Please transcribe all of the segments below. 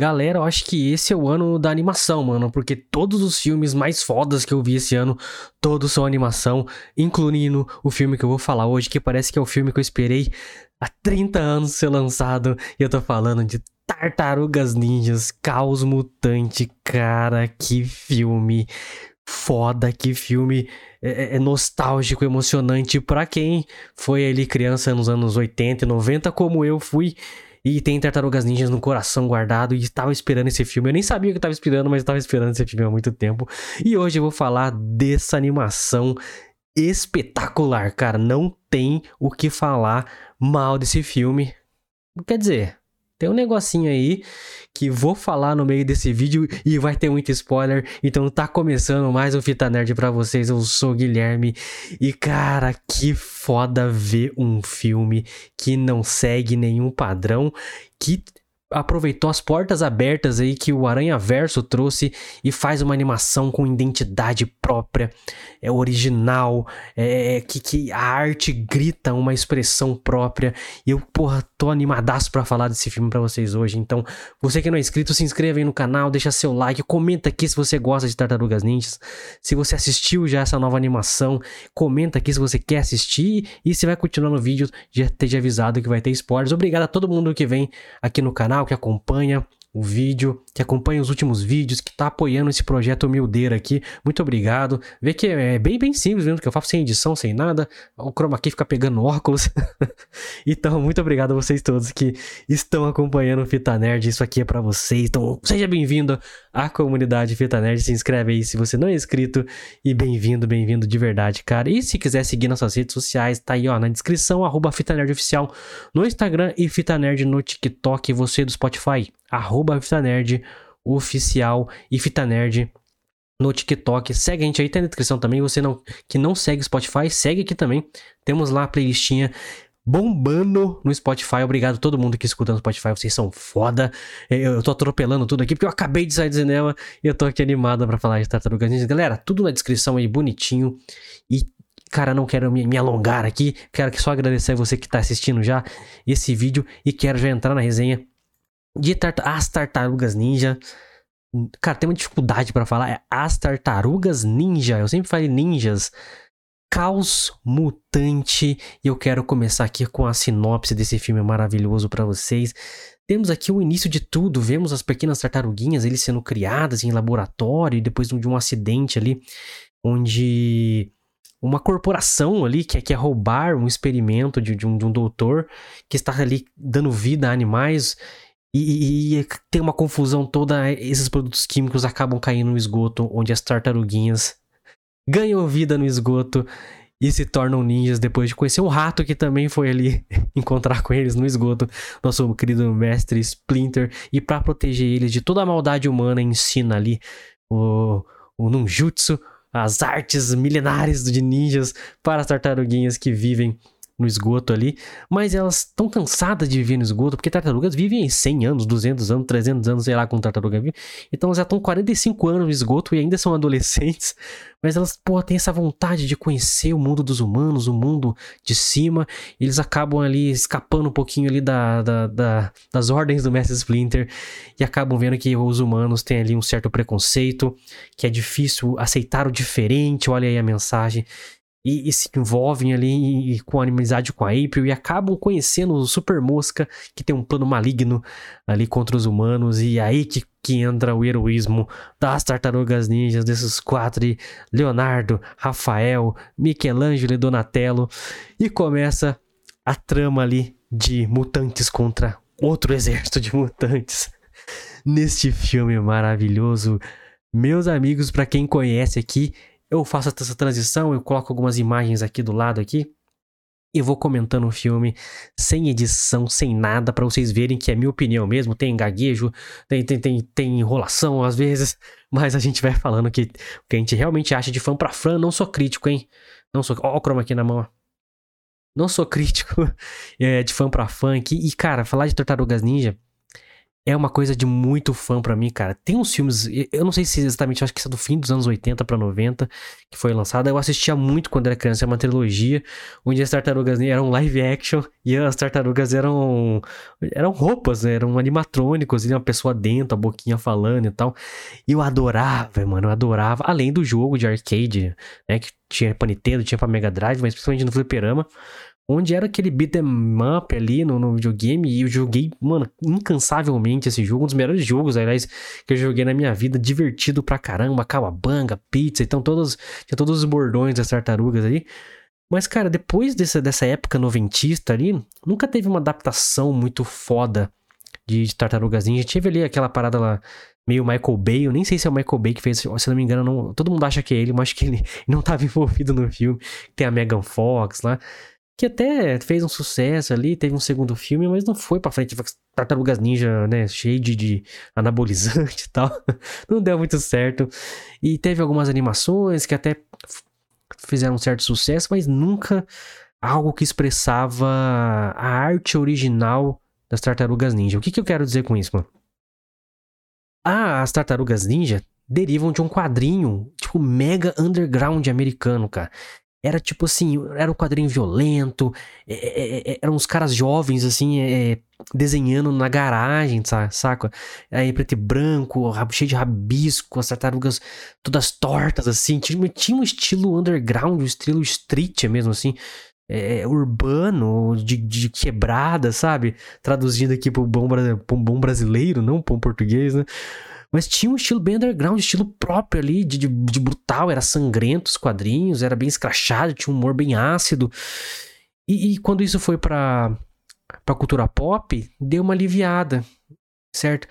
Galera, eu acho que esse é o ano da animação, mano, porque todos os filmes mais fodas que eu vi esse ano, todos são animação, incluindo o filme que eu vou falar hoje, que parece que é o filme que eu esperei há 30 anos ser lançado, e eu tô falando de Tartarugas Ninjas, Caos Mutante, cara, que filme foda, que filme é, é, é nostálgico, emocionante para quem foi ali criança nos anos 80 e 90, como eu fui. E tem Tartarugas Ninjas no coração guardado e estava esperando esse filme. Eu nem sabia que estava esperando, mas estava esperando esse filme há muito tempo. E hoje eu vou falar dessa animação espetacular, cara. Não tem o que falar mal desse filme. Quer dizer, tem um negocinho aí que vou falar no meio desse vídeo e vai ter muito spoiler. Então tá começando mais um Fita Nerd pra vocês. Eu sou o Guilherme. E cara, que foda ver um filme que não segue nenhum padrão. Que aproveitou as portas abertas aí que o Aranha Verso trouxe e faz uma animação com identidade própria, é original, é, é que, que a arte grita uma expressão própria. E eu, porra, tô animadaço para falar desse filme para vocês hoje. Então, você que não é inscrito, se inscreva aí no canal, deixa seu like, comenta aqui se você gosta de Tartarugas Ninjas, se você assistiu já essa nova animação, comenta aqui se você quer assistir e se vai continuar no vídeo, já esteja avisado que vai ter spoilers. Obrigado a todo mundo que vem aqui no canal canal, que acompanha o vídeo, que acompanha os últimos vídeos, que tá apoiando esse projeto humildeiro aqui. Muito obrigado. Vê que é bem, bem simples mesmo, que eu faço sem edição, sem nada. O chroma key fica pegando óculos. então, muito obrigado a vocês todos que estão acompanhando o Fita Nerd. Isso aqui é para vocês. Então, seja bem-vindo à comunidade Fita Nerd. Se inscreve aí se você não é inscrito. E bem-vindo, bem-vindo de verdade, cara. E se quiser seguir nossas redes sociais, tá aí ó, na descrição, arroba Fita Nerd Oficial no Instagram e Fita Nerd no TikTok. Você do Spotify arroba Fita Nerd oficial e Fita Nerd no TikTok. Segue a gente aí, tem na descrição também. Você não, que não segue Spotify, segue aqui também. Temos lá a playlistinha bombando no Spotify. Obrigado a todo mundo que escuta no Spotify. Vocês são foda. Eu, eu tô atropelando tudo aqui porque eu acabei de sair do cinema e eu tô aqui animado para falar de Tartaruga Ninja. Galera, tudo na descrição aí, bonitinho. E Cara, não quero me, me, alongar aqui, quero só agradecer a você que está assistindo já esse vídeo e quero já entrar na resenha de tart As Tartarugas Ninja. Cara, tem uma dificuldade para falar. É As Tartarugas Ninja. Eu sempre falei ninjas. Caos Mutante. E eu quero começar aqui com a sinopse desse filme maravilhoso para vocês. Temos aqui o início de tudo. Vemos as pequenas tartaruguinhas eles sendo criadas em laboratório depois de um acidente ali, onde uma corporação ali que quer roubar um experimento de, de, um, de um doutor que está ali dando vida a animais e, e, tem uma confusão toda, esses produtos químicos acabam caindo no esgoto, onde as tartaruguinhas ganham vida no esgoto e se tornam ninjas depois de conhecer um rato que também foi ali encontrar com eles no esgoto, nosso querido mestre Splinter, e para proteger eles de toda a maldade humana, ensina ali o, o ninjutsu, as artes milenares de ninjas para as tartaruguinhas que vivem no esgoto ali, mas elas estão cansadas de viver no esgoto, porque tartarugas vivem 100 anos, 200 anos, 300 anos, sei lá como tartaruga vive. Então elas já estão 45 anos no esgoto e ainda são adolescentes, mas elas, pô, têm essa vontade de conhecer o mundo dos humanos, o mundo de cima. eles acabam ali escapando um pouquinho ali da, da, da, das ordens do Mestre Splinter e acabam vendo que os humanos têm ali um certo preconceito, que é difícil aceitar o diferente. Olha aí a mensagem e, e, se envolvem ali e, com a amizade com a April e acabam conhecendo o Super Mosca, que tem um plano maligno ali contra os humanos, e aí que, que entra o heroísmo das tartarugas ninjas, desses quatro: Leonardo, Rafael, Michelangelo e Donatello, e começa a trama ali de mutantes contra outro exército de mutantes. Neste filme maravilhoso. Meus amigos, para quem conhece aqui, eu faço essa transição, eu coloco algumas imagens aqui do lado aqui e vou comentando o filme sem edição, sem nada, para vocês verem que é minha opinião mesmo. Tem gaguejo, tem, tem, tem, tem enrolação às vezes, mas a gente vai falando que que a gente realmente acha de fã para fã. Não sou crítico, hein? Não sou. Ó, o chroma aqui na mão. Não sou crítico é, de fã para fã aqui. E, cara, falar de Tartarugas Ninja é uma coisa de muito fã para mim, cara. Tem uns filmes, eu não sei se exatamente, acho que isso é do fim dos anos 80 para 90, que foi lançada. Eu assistia muito quando era criança, é uma trilogia, onde as tartarugas eram live action e as tartarugas eram eram roupas, né? eram animatrônicos, e uma pessoa dentro, a boquinha falando e tal. E eu adorava, mano, eu adorava, além do jogo de arcade, né, que tinha pra Nintendo, tinha pra Mega Drive, mas principalmente no fliperama onde era aquele beat'em up ali no, no, videogame, e eu joguei, mano, incansavelmente esse jogo, um dos melhores jogos, aliás, que eu joguei na minha vida, divertido pra caramba, cawabanga, pizza, então todos, tinha todos os bordões das tartarugas ali. Mas, cara, depois dessa, dessa época noventista ali, nunca teve uma adaptação muito foda de, de Tartarugas Ninja. Tive ali aquela parada lá, meio Michael Bay, eu nem sei se é o Michael Bay que fez, se não me engano, não, todo mundo acha que é ele, mas acho que ele não estava envolvido no filme. Tem a Megan Fox lá que até fez um sucesso ali, teve um segundo filme, mas não foi pra frente. Tartarugas Ninja, né, cheio de, de anabolizante e tal. não deu muito certo. E teve algumas animações que até fizeram um certo sucesso, mas nunca algo que expressava a arte original das Tartarugas Ninja. O que, que eu quero dizer com isso, mano? Ah, as Tartarugas Ninja derivam de um quadrinho, tipo, mega underground americano, cara. Era tipo assim, era um quadrinho violento, é, é, é, eram uns caras jovens, assim, é, desenhando na garagem, saca? Aí preto e branco, cheio de rabisco, as tartarugas todas tortas, assim. Tinha, tinha um estilo underground, um estilo street mesmo, assim. É, urbano, de, de, quebrada, sabe? Traduzindo aqui pro bom, pro bom brasileiro, não pro português, né? Mas tinha um estilo bem underground, estilo próprio ali, de, de, de brutal, era sangrento os quadrinhos, era bem escrachado, tinha um humor bem ácido. E, e quando isso foi pra, pra cultura pop, deu uma aliviada certo?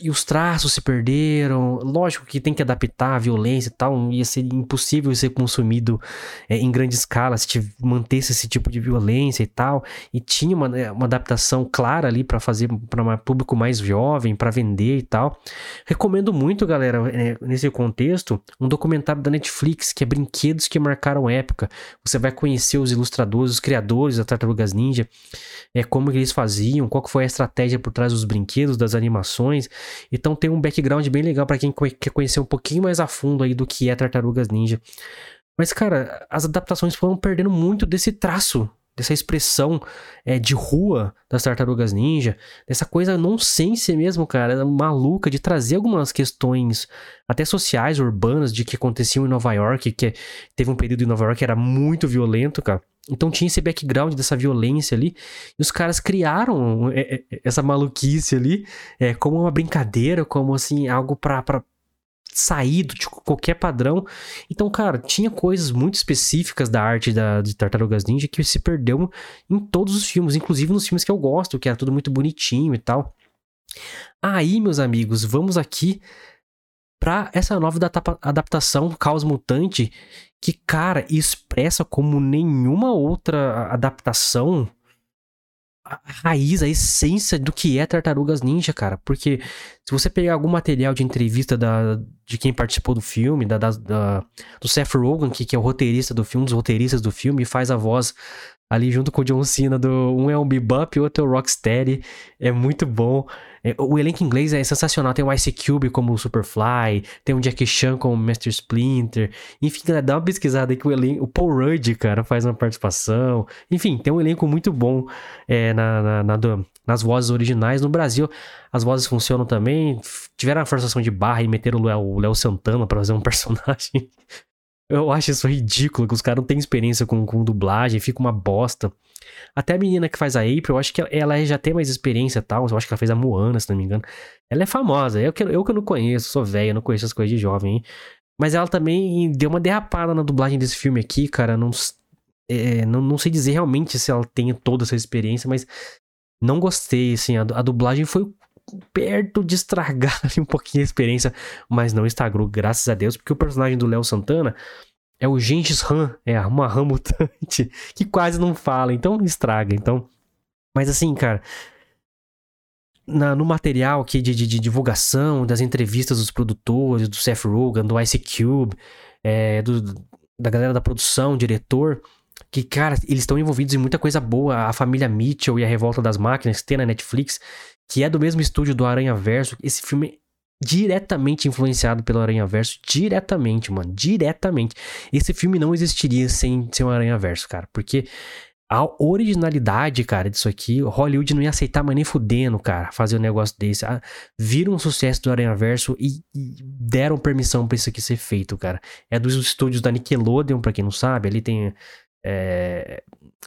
E os traços se perderam. Lógico que tem que adaptar a violência e tal. Ia ser impossível ser consumido é, em grande escala se te mantesse esse tipo de violência e tal. E tinha uma, né, uma adaptação clara ali para fazer para um público mais jovem, para vender e tal. Recomendo muito, galera, é, nesse contexto, um documentário da Netflix que é Brinquedos que Marcaram Época. Você vai conhecer os ilustradores, os criadores da Tartarugas Ninja, é, como eles faziam, qual foi a estratégia por trás dos brinquedos, das animações. Então tem um background bem legal para quem quer conhecer um pouquinho mais a fundo aí do que é Tartarugas Ninja. Mas, cara, as adaptações foram perdendo muito desse traço, dessa expressão é, de rua das Tartarugas Ninja, dessa coisa nonsense mesmo, cara, maluca de trazer algumas questões até sociais, urbanas, de que aconteciam em Nova York, que teve um período em Nova York que era muito violento, cara. Então tinha esse background dessa violência ali. E os caras criaram é, é, essa maluquice ali é, como uma brincadeira, como assim, algo pra, pra sair de qualquer padrão. Então, cara, tinha coisas muito específicas da arte da, de Tartarugas Ninja que se perdeu em todos os filmes, inclusive nos filmes que eu gosto, que era tudo muito bonitinho e tal. Aí, meus amigos, vamos aqui para essa nova adaptação Caos Mutante que, cara, expressa como nenhuma outra adaptação a raiz, a essência do que é Tartarugas Ninja, cara. Porque se você pegar algum material de entrevista da, de quem participou do filme, da, da, da do Seth Rogen, que, que é o roteirista do filme, um dos roteiristas do filme, e faz a voz ali junto com o John Cena, do, um é um Bebop e o outro é o Rocksteady. É muito bom. É, o elenco inglês é sensacional. Tem o Ice Cube como o Superfly, tem o Jackie Chan como o Master Splinter. Enfim, dá uma pesquisada aí que o elenco. O Paul Rudd, cara, faz uma participação. Enfim, tem um elenco muito bom é, na, na, na do, nas vozes originais. No Brasil, as vozes funcionam também. Tiveram a forçação de barra e meteram o Léo Santana para fazer um personagem. Eu acho isso ridículo, que os caras não têm experiência com, com dublagem, fica uma bosta. Até a menina que faz a April, eu acho que ela já tem mais experiência e tal. Eu acho que ela fez a Moana, se não me engano. Ela é famosa. Eu que, eu que não conheço, sou velho, não conheço as coisas de jovem. Hein? Mas ela também deu uma derrapada na dublagem desse filme aqui, cara. Não, é, não, não sei dizer realmente se ela tem toda essa experiência, mas não gostei, assim. A, a dublagem foi perto de estragar um pouquinho a experiência, mas não estragou, graças a Deus, porque o personagem do Léo Santana é o Gengis Han, é uma rã mutante que quase não fala, então estraga. Então, mas assim, cara, na, no material aqui de, de, de, divulgação, das entrevistas dos produtores, do Seth Rogen, do Ice Cube, é, do, da galera da produção, diretor, Que, cara, eles estão envolvidos em muita coisa boa. A família Mitchell e a Revolta das Máquinas, que tem na Netflix, que é do mesmo estúdio do Aranha Verso. Esse filme é diretamente influenciado pelo Aranha Verso. Diretamente, mano. Diretamente. Esse filme não existiria sem, sem o Aranha Verso, cara. Porque a originalidade, cara, disso aqui, Hollywood não ia aceitar mais nem fudendo, cara, fazer um negócio desse. Ah, viram o sucesso do Aranha Verso e, e deram permissão para isso aqui ser feito, cara. É dos estúdios da Nickelodeon, para quem não sabe, ali tem é,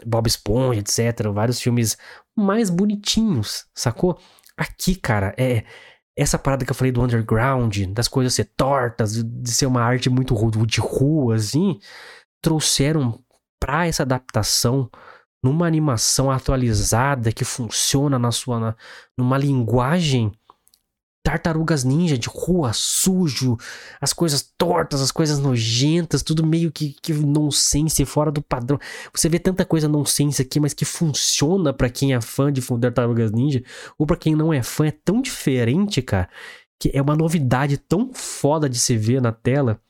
Bob Esponja, etc. Vários filmes mais bonitinhos, sacou? Aqui, cara, é essa parada que eu falei do underground, das coisas ser tortas, de ser uma arte muito de rua, assim, trouxeram pra essa adaptação numa animação atualizada que funciona na sua na, numa linguagem tartarugas ninja de rua, sujo, as coisas tortas, as coisas nojentas, tudo meio que, que nonsense, fora do padrão. Você vê tanta coisa nonsense aqui, mas que funciona para quem é fã de tartarugas ninja, ou para quem não é fã, é tão diferente, cara, que é uma novidade tão foda de se ver na tela,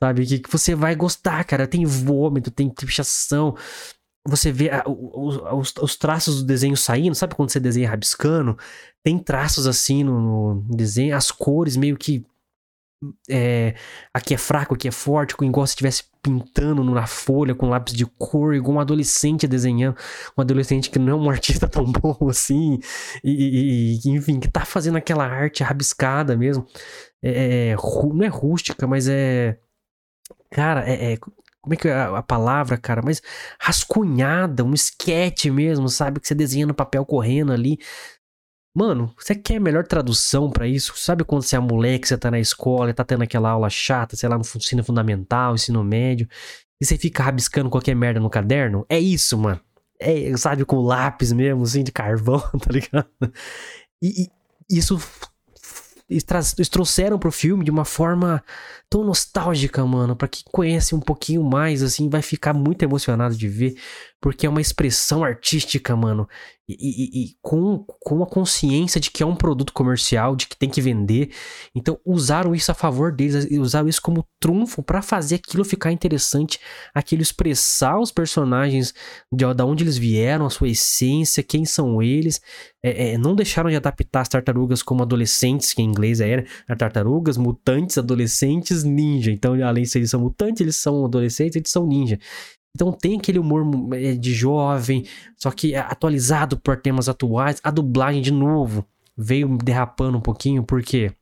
sabe? Que, que você vai gostar, cara. Tem vômito, tem pichação, você vê a, os, os, traços do desenho saindo, sabe quando você desenha rabiscando? Tem traços assim no, no desenho, as cores meio que. É, aqui é fraco, aqui é forte, igual se estivesse pintando na folha com lápis de cor, igual um adolescente desenhando, um adolescente que não é um artista tão bom assim, e, e enfim, que tá fazendo aquela arte rabiscada mesmo. É, é não é rústica, mas é. Cara, é, é como é que é a, a palavra, cara? Mas rascunhada, um esquete mesmo, sabe? Que você desenha no papel correndo ali. Mano, você quer melhor tradução para isso? Sabe quando você é moleque, você tá na escola, tá tendo aquela aula chata, sei lá, no ensino fundamental, ensino médio, e você fica rabiscando qualquer merda no caderno? É isso, mano. É, sabe, com lápis mesmo, assim, de carvão, tá ligado? E, e isso eles trouxeram pro filme de uma forma tão nostálgica, mano. Pra quem conhece um pouquinho mais, assim, vai ficar muito emocionado de ver, porque é uma expressão artística, mano. E, e, e, com, com a consciência de que é um produto comercial, de que tem que vender. Então usaram isso a favor deles, usaram isso como trunfo para fazer aquilo ficar interessante, aquilo expressar os personagens de, de onde eles vieram, a sua essência, quem são eles. É, é, não deixaram de adaptar as tartarugas como adolescentes, que em inglês era tartarugas, mutantes, adolescentes, ninja. Então, além de eles são mutantes, eles são adolescentes, eles são ninja. Então tem aquele humor é, de jovem, só que atualizado por temas atuais. A dublagem, de novo, veio derrapando um pouquinho, porque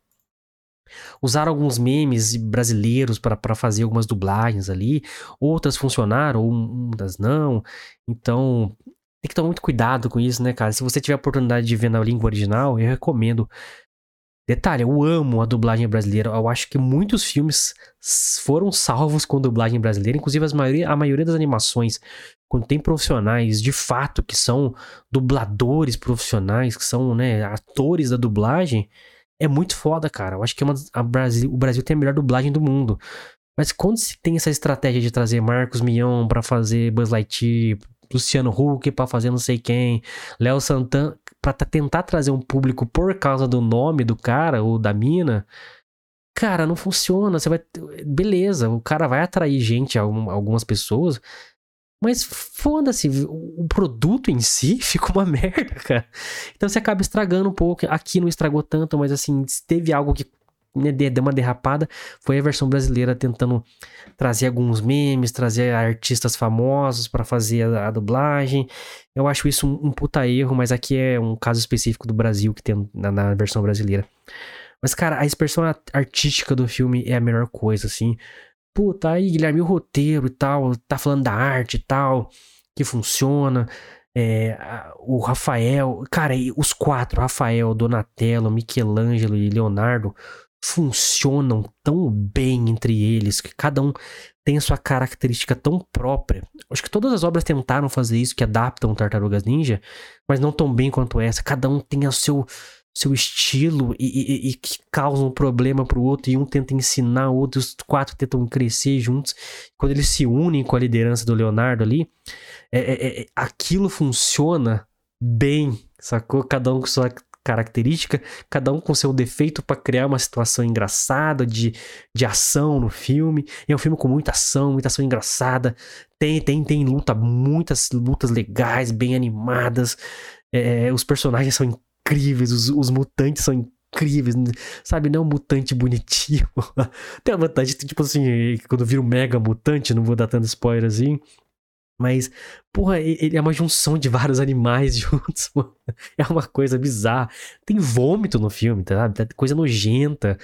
usaram alguns memes brasileiros para fazer algumas dublagens ali, outras funcionaram, outras não. Então tem que tomar muito cuidado com isso, né, cara? Se você tiver a oportunidade de ver na língua original, eu recomendo Detalhe, eu amo a dublagem brasileira. Eu acho que muitos filmes foram salvos com dublagem brasileira, inclusive maioria, a maioria das animações, quando tem profissionais de fato que são dubladores profissionais, que são né, atores da dublagem, é muito foda, cara. Eu acho que é uma, Brasil, o Brasil tem a melhor dublagem do mundo. Mas quando se tem essa estratégia de trazer Marcos Mion para fazer Buzz Lightyear, Luciano Huck para fazer não sei quem, Léo Santana, para tentar trazer um público por causa do nome do cara ou da mina, cara, não funciona. Você vai. Beleza, o cara vai atrair gente, algumas pessoas. Mas foda-se, o produto em si fica uma merda, cara. Então você acaba estragando um pouco. Aqui não estragou tanto, mas assim, teve algo que deu uma derrapada. Foi a versão brasileira tentando trazer alguns memes, trazer artistas famosos para fazer a, a, dublagem. Eu acho isso um, um, puta erro, mas aqui é um caso específico do Brasil que tem na, na versão brasileira. Mas, cara, a expressão artística do filme é a melhor coisa, assim. Puta, aí, Guilherme, o roteiro e tal, tá falando da arte e tal, que funciona. É, o Rafael, cara, os quatro, Rafael, Donatello, Michelangelo e Leonardo, funcionam tão bem entre eles, que cada um tem sua característica tão própria. Acho que todas as obras tentaram fazer isso, que adaptam Tartarugas Ninja, mas não tão bem quanto essa. Cada um tem o seu, seu estilo e, e, e que causa um problema pro outro, e um tenta ensinar o outro, os quatro tentam crescer juntos. Quando eles se unem com a liderança do Leonardo ali, é, é, é, aquilo funciona bem, sacou? Cada um com sua característica, cada um com seu defeito para criar uma situação engraçada de, de ação no filme. E é um filme com muita ação, muita ação engraçada. Tem, tem, tem luta, muitas lutas legais, bem animadas. É, os personagens são incríveis, os, os mutantes são incríveis, sabe? Não é um mutante bonitinho. tem uma mutante, tipo assim, quando vira um mega mutante, não vou dar tanto spoiler assim. Mas, porra, ele é uma junção de vários animais juntos. Mano. É uma coisa bizarra. Tem vômito no filme, tá? Coisa nojenta.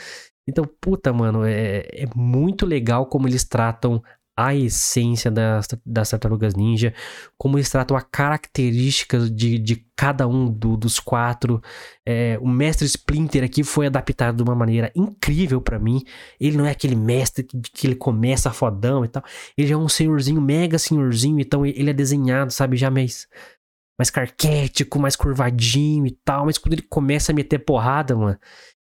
Então, puta, mano, é, é muito legal como eles tratam a essência das, das tartarugas ninja, como eles tratam a característica de, de cada um do, dos quatro. É, o mestre Splinter aqui foi adaptado de uma maneira incrível para mim. Ele não é aquele mestre que, que, ele começa fodão e tal. Ele é um senhorzinho, mega senhorzinho, então ele é desenhado, sabe, já mais, mais carquético, mais curvadinho e tal. Mas quando ele começa a meter porrada, mano,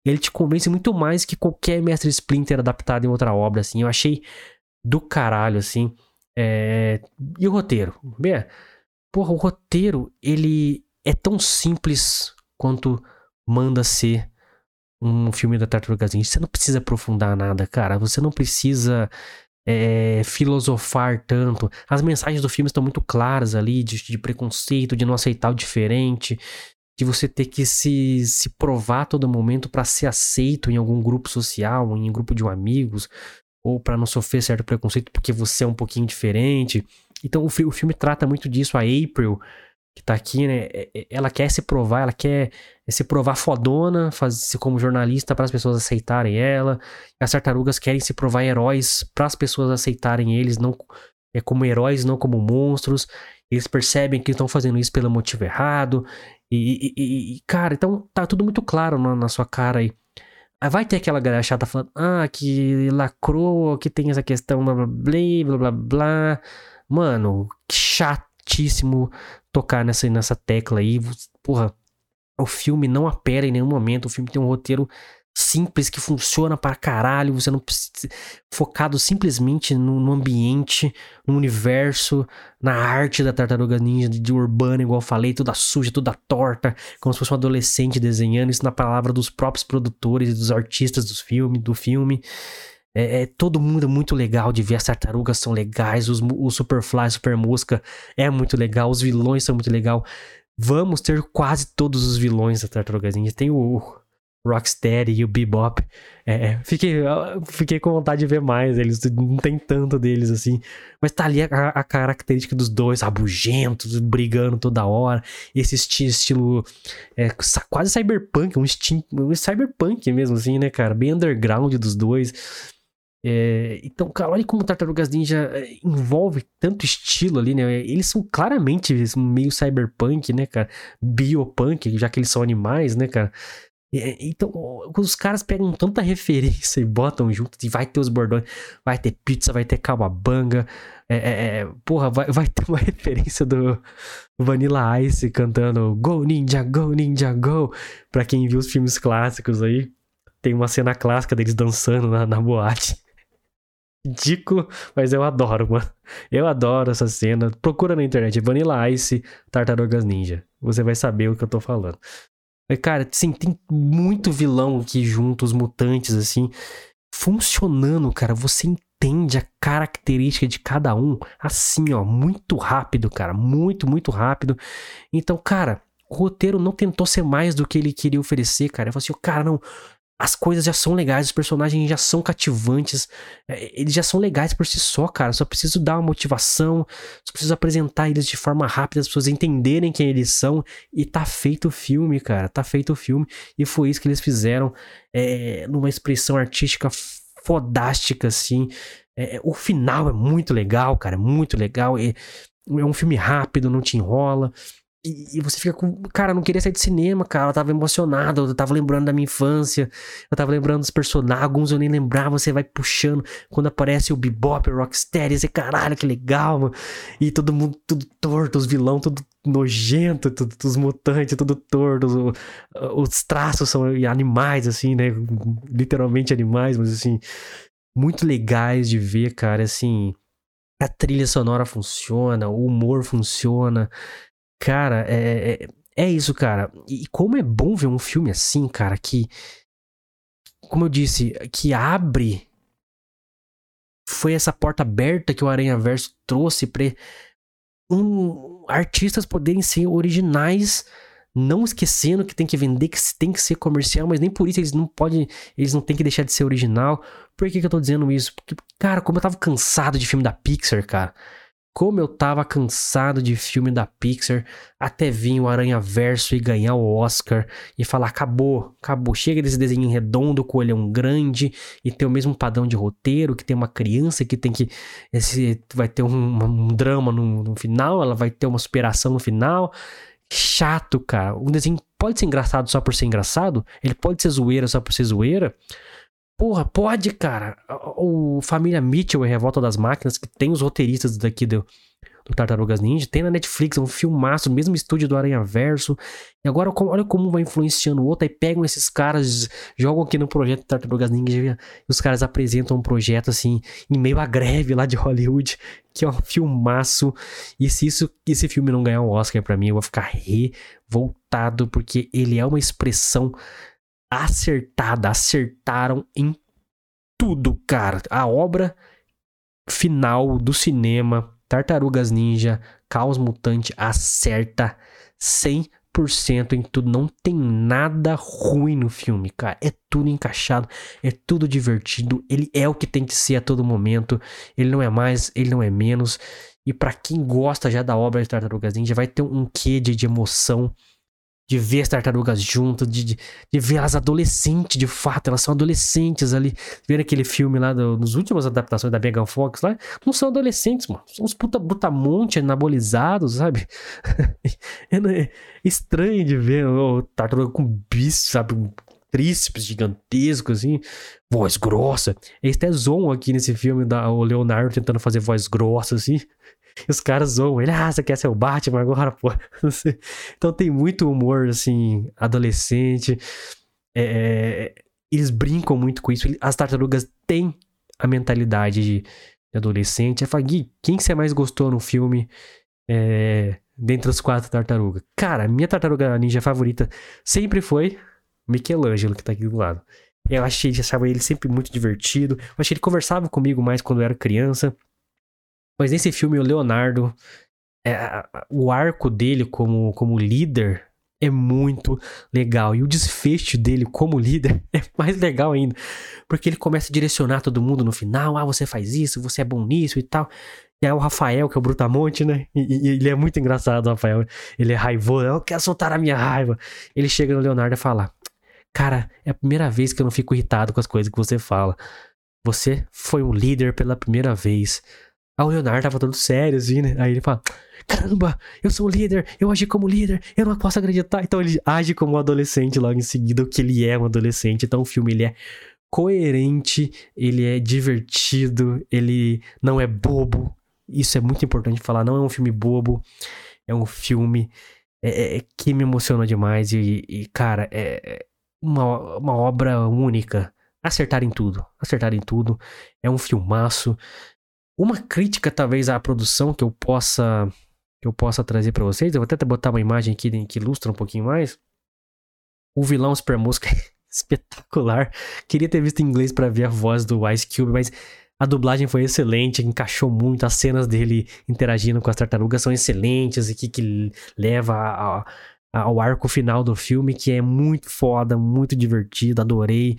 ele te convence muito mais que qualquer mestre Splinter adaptado em outra obra, assim. Eu achei do caralho, assim. É... E o roteiro? Bem, porra, o roteiro, ele é tão simples quanto manda ser um filme da Tartarugas. Você não precisa aprofundar nada, cara. Você não precisa é, filosofar tanto. As mensagens do filme estão muito claras ali, de, de, preconceito, de não aceitar o diferente, de você ter que se, se provar a todo momento para ser aceito em algum grupo social, em um grupo de amigos, ou para não sofrer certo preconceito porque você é um pouquinho diferente. Então o, o filme trata muito disso. A April, que tá aqui, né? É, é, ela quer se provar, ela quer se provar fodona, fazer como jornalista para as pessoas aceitarem ela. As tartarugas querem se provar heróis para as pessoas aceitarem eles, não é como heróis, não como monstros. Eles percebem que estão fazendo isso pelo motivo errado. E, e, e, cara, então tá tudo muito claro na, na sua cara aí. Vai ter aquela galera chata falando, ah, que lacrou, que tem essa questão, blá blá blá, blá blá blá. Mano, chatíssimo tocar nessa, nessa tecla aí. Porra, o filme não apera em nenhum momento, o filme tem um roteiro simples que funciona para caralho, você não precisa focado simplesmente no, no, ambiente, no universo, na arte da tartaruga ninja de, de urbano, igual eu falei, toda suja, toda torta, como se fosse um adolescente desenhando isso na palavra dos próprios produtores dos artistas do filme, do filme. É, é, todo mundo é muito legal de ver, as tartarugas são legais, os, o Superfly, Super Mosca é muito legal, os vilões são muito legal. Vamos ter quase todos os vilões da Tartaruga Ninja. Tem o, Rocksteady e o Bebop. É, é, fiquei, fiquei com vontade de ver mais. Eles não tem tanto deles assim. Mas tá ali a, a característica dos dois, rabugentos, brigando toda hora. Esse esti estilo é, quase cyberpunk, um, um cyberpunk mesmo, assim, né, cara? Bem underground dos dois. É, então, cara, olha como Tartarugas Ninja é, envolve tanto estilo ali, né? Eles são claramente meio cyberpunk, né, cara? Biopunk, já que eles são animais, né, cara? Então, os caras pegam tanta referência e botam junto, e vai ter os bordões, vai ter pizza, vai ter calabanga, é, é, é, porra, vai, vai ter uma referência do Vanilla Ice cantando Go Ninja, Go Ninja, Go, pra quem viu os filmes clássicos aí, tem uma cena clássica deles dançando na, na boate. Ridículo, mas eu adoro, mano. Eu adoro essa cena. Procura na internet Vanilla Ice Tartarugas Ninja. Você vai saber o que eu tô falando. Cara, sim, tem muito vilão aqui junto, os mutantes, assim, funcionando, cara. Você entende a característica de cada um, assim, ó, muito rápido, cara. Muito, muito rápido. Então, cara, o roteiro não tentou ser mais do que ele queria oferecer, cara. Eu falei assim, cara, não, as coisas já são legais, os personagens já são cativantes, é, eles já são legais por si só, cara. Só preciso dar uma motivação, só preciso apresentar eles de forma rápida, as pessoas entenderem quem eles são, e tá feito o filme, cara. Tá feito o filme, e foi isso que eles fizeram, é, numa expressão artística fodástica, assim. É, o final é muito legal, cara, é muito legal. É, é um filme rápido, não te enrola. E, e, você fica com. Cara, eu não queria sair de cinema, cara. Eu tava emocionado, eu tava lembrando da minha infância. Eu tava lembrando dos personagens, alguns eu nem lembrava. Você vai puxando. Quando aparece o Bebop, o Rocksteady, você, caralho, que legal, mano. E todo mundo, tudo torto, os vilão, tudo nojento, tudo, os mutantes, tudo torto. Os, os traços são animais, assim, né? Literalmente animais, mas assim. Muito legais de ver, cara. Assim. A trilha sonora funciona, o humor funciona. Cara, é, é, é isso, cara. E como é bom ver um filme assim, cara, que. Como eu disse, que abre. Foi essa porta aberta que o Aranha Verso trouxe pra um, artistas poderem ser originais não esquecendo que tem que vender, que tem que ser comercial, mas nem por isso eles não podem, eles não têm que deixar de ser original. Por que, que eu tô dizendo isso? Porque, cara, como eu tava cansado de filme da Pixar, cara. Como eu tava cansado de filme da Pixar, até vir o Aranha Verso e ganhar o Oscar e falar: acabou, acabou. Chega desse desenho redondo com o olhão grande e ter o mesmo padrão de roteiro, que tem uma criança que tem que. Esse, vai ter um, um drama no, no final, ela vai ter uma superação no final chato, cara. Um desenho pode ser engraçado só por ser engraçado, ele pode ser zoeira só por ser zoeira. Porra, pode, cara. O Família Mitchell e Revolta das Máquinas, que tem os roteiristas daqui do, do Tartarugas Ninja, tem na Netflix, é um filmaço, mesmo estúdio do Aranha Verso. E agora, olha como vai influenciando o outro, aí pegam esses caras, jogam aqui no projeto Tartarugas Ninja, e os caras apresentam um projeto assim, em meio à greve lá de Hollywood, que é um filmaço. E se isso, esse filme não ganhar um Oscar para mim, eu vou ficar revoltado, porque ele é uma expressão acertada, acertaram em tudo, cara. A obra final do cinema, Tartarugas Ninja, Caos Mutante, acerta 100% em tudo. Não tem nada ruim no filme, cara. É tudo encaixado, é tudo divertido. Ele é o que tem que ser a todo momento. Ele não é mais, ele não é menos. E para quem gosta já da obra de Tartarugas Ninja, vai ter um quê de, de emoção de ver as tartarugas juntas, de, de, de, ver as adolescentes, de fato, elas são adolescentes ali. Vendo aquele filme lá, do, nos últimas adaptações da Megan Fox lá, não são adolescentes, mano. São uns puta brutamonte anabolizados, sabe? é estranho de ver o tartaruga com bicho, sabe? Tríceps gigantesco, assim, voz grossa. Eles até zoam aqui nesse filme da, o Leonardo tentando fazer voz grossa, assim. E os caras zoam ele, ah, você quer ser o Batman agora, pô. Então tem muito humor, assim, adolescente. É, é, eles brincam muito com isso. As tartarugas têm a mentalidade de, adolescente. É Fagui, quem que você mais gostou no filme é, dentre as quatro tartarugas? Cara, minha tartaruga ninja favorita sempre foi Michelangelo, que tá aqui do lado. Eu achei, achava ele sempre muito divertido. Eu achei ele conversava comigo mais quando eu era criança. Mas nesse filme, o Leonardo, é, o arco dele como, como líder é muito legal. E o desfecho dele como líder é mais legal ainda. Porque ele começa a direcionar todo mundo no final. Ah, você faz isso, você é bom nisso e tal. E aí o Rafael, que é o Brutamonte, né? E, e ele é muito engraçado, o Rafael. Ele é raivoso. Eu quero soltar a minha raiva. Ele chega no Leonardo e fala: Cara, é a primeira vez que eu não fico irritado com as coisas que você fala. Você foi um líder pela primeira vez. Aí o Leonardo tava todo sério, assim, né? Aí ele fala: Caramba, eu sou um líder, eu agi como líder, eu não posso acreditar. Então ele age como um adolescente logo em seguida, o que ele é um adolescente. Então o filme ele é coerente, ele é divertido, ele não é bobo. Isso é muito importante falar, não é um filme bobo, é um filme é, é, que me emociona demais e, e cara, é uma, uma obra única. Acertar em tudo, acertar em tudo. É um filmaço. Uma crítica, talvez, à produção que eu possa que eu possa trazer para vocês. Eu vou até botar uma imagem aqui que ilustra um pouquinho mais. O vilão Super Mosca é espetacular. Queria ter visto em inglês para ver a voz do Ice Cube, mas a dublagem foi excelente, encaixou muito. As cenas dele interagindo com as tartarugas são excelentes e que, que leva a, a, ao arco final do filme, que é muito foda, muito divertido. Adorei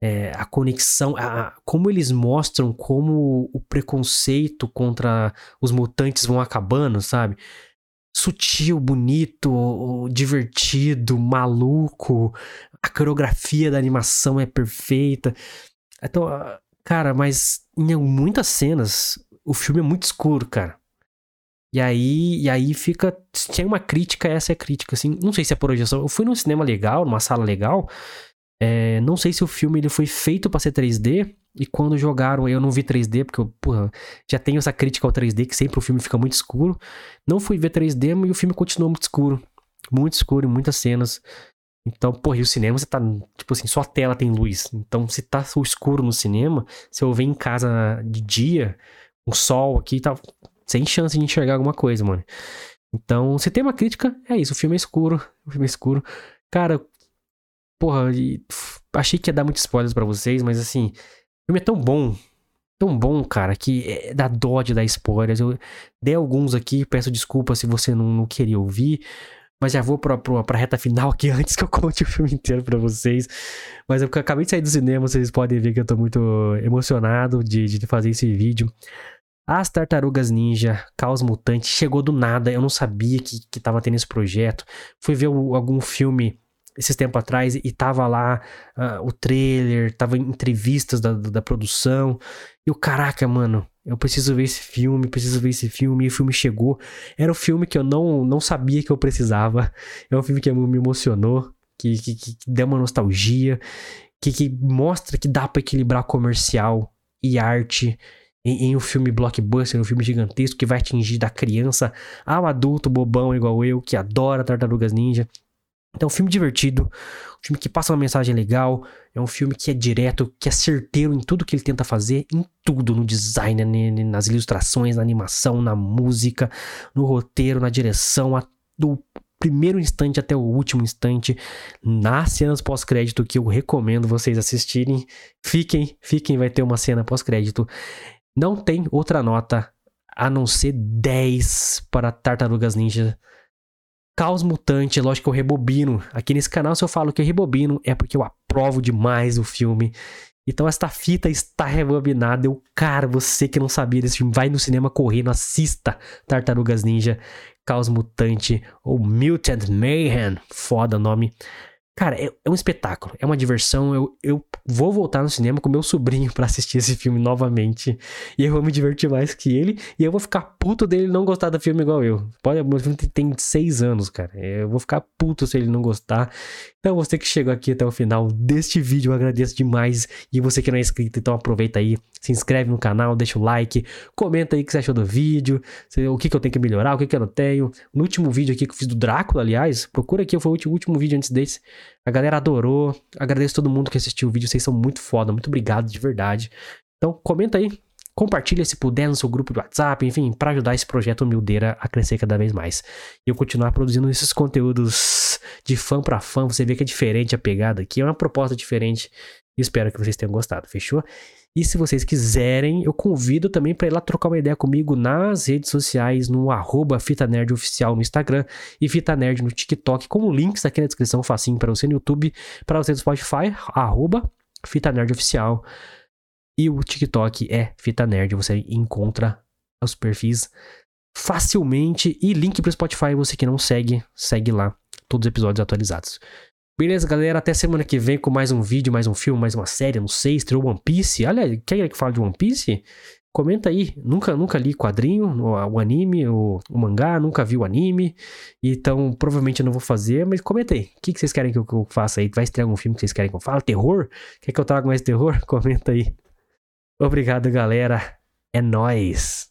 é, a conexão, a, como eles mostram como o preconceito contra os mutantes vão acabando, sabe? Sutil, bonito, divertido, maluco, a coreografia da animação é perfeita. Então, cara, mas em muitas cenas o filme é muito escuro, cara. E aí, e aí fica. Tem uma crítica, essa é a crítica, assim. Não sei se é projeção. Eu fui num cinema legal, numa sala legal. É, não sei se o filme ele foi feito para ser 3D e quando jogaram, eu não vi 3D porque eu porra, já tenho essa crítica ao 3D que sempre o filme fica muito escuro. Não fui ver 3D e o filme continuou muito escuro, muito escuro, muitas cenas. Então, porra, e o cinema você tá, tipo assim, só a tela tem luz. Então, se tá escuro no cinema, se eu ver em casa de dia, o sol aqui tá sem chance de enxergar alguma coisa, mano. Então, se tem uma crítica, é isso. O filme é escuro. O filme é escuro. Cara, porra, achei que ia dar muitos spoilers para vocês, mas assim, o filme é tão bom. Tão bom, cara, que é, dá dó de dar spoilers. Eu dei alguns aqui, peço desculpa se você não, não queria ouvir. Mas já vou pra, pra, pra reta final aqui antes que eu conte o filme inteiro pra vocês. Mas eu acabei de sair do cinema, vocês podem ver que eu tô muito emocionado de, de fazer esse vídeo. As Tartarugas Ninja, Caos Mutante, chegou do nada. Eu não sabia que, que tava tendo esse projeto. Fui ver algum filme esses tempos atrás e tava lá uh, o trailer, tava entrevistas da, da, da produção. E o caraca, mano, eu preciso ver esse filme, preciso ver esse filme. E o filme chegou. Era o filme que eu não, não sabia que eu precisava. É um filme que me emocionou, que, que, que deu uma nostalgia, que, que mostra que dá para equilibrar comercial e arte em, um filme blockbuster, um filme gigantesco que vai atingir da criança ao adulto bobão igual eu, que adora Tartarugas Ninja. Então, um filme divertido, um filme que passa uma mensagem legal, é um filme que é direto, que é certeiro em tudo que ele tenta fazer, em tudo, no design, nas ilustrações, na animação, na música, no roteiro, na direção, a, do primeiro instante até o último instante, nas cenas pós-crédito que eu recomendo vocês assistirem. Fiquem, fiquem, vai ter uma cena pós-crédito. Não tem outra nota a não ser 10 para Tartarugas Ninja Caos Mutante, é lógico que eu rebobino. Aqui nesse canal, se eu falo que eu rebobino, é porque eu aprovo demais o filme. Então esta fita está rebobinada. Eu, cara, você que não sabia desse filme, vai no cinema correndo, assista Tartarugas Ninja, Caos Mutante ou Mutant Mayhem, foda nome. Cara, é, é, um espetáculo, é uma diversão. Eu, eu vou voltar no cinema com meu sobrinho para assistir esse filme novamente. E eu vou me divertir mais que ele. E eu vou ficar puto dele não gostar do filme igual eu. Pode, meu filme tem, seis anos, cara. Eu vou ficar puto se ele não gostar. Então, você que chegou aqui até o final deste vídeo, eu agradeço demais. E você que não é inscrito, então aproveita aí, se inscreve no canal, deixa o like, comenta aí o que você achou do vídeo, o que, que eu tenho que melhorar, o que, que eu não tenho. No último vídeo aqui que eu fiz do Drácula, aliás, procura aqui, foi o último vídeo antes desse. A galera adorou. Agradeço todo mundo que assistiu o vídeo, vocês são muito foda, muito obrigado de verdade. Então, comenta aí, Compartilha se puder no seu grupo de WhatsApp, enfim, para ajudar esse projeto Humildeira a crescer cada vez mais. E eu continuar produzindo esses conteúdos de fã para fã, você vê que é diferente a pegada aqui, é uma proposta diferente. Espero que vocês tenham gostado, fechou? E se vocês quiserem, eu convido também para ir lá trocar uma ideia comigo nas redes sociais, no arroba Fita Nerd Oficial no Instagram e Fita Nerd no TikTok, com links aqui na descrição, facinho para você no YouTube, para você no Spotify, arroba Fita Nerd Oficial. E o TikTok é Fita Nerd, você encontra os perfis facilmente. E link pro Spotify, você que não segue, segue lá, todos os episódios atualizados. Beleza, galera? Até semana que vem com mais um vídeo, mais um filme, mais uma série, não sei, estreou One Piece. Olha, quer que fale de One Piece? Comenta aí. Nunca, nunca li quadrinho, o, anime, o, o, mangá, nunca vi o anime. Então, provavelmente eu não vou fazer, mas comenta aí. O que, que vocês querem que eu, que eu faça aí? Vai estrear algum filme que vocês querem que eu fale? Terror? Quer que eu traga mais terror? Comenta aí. Obrigado, galera. É nós.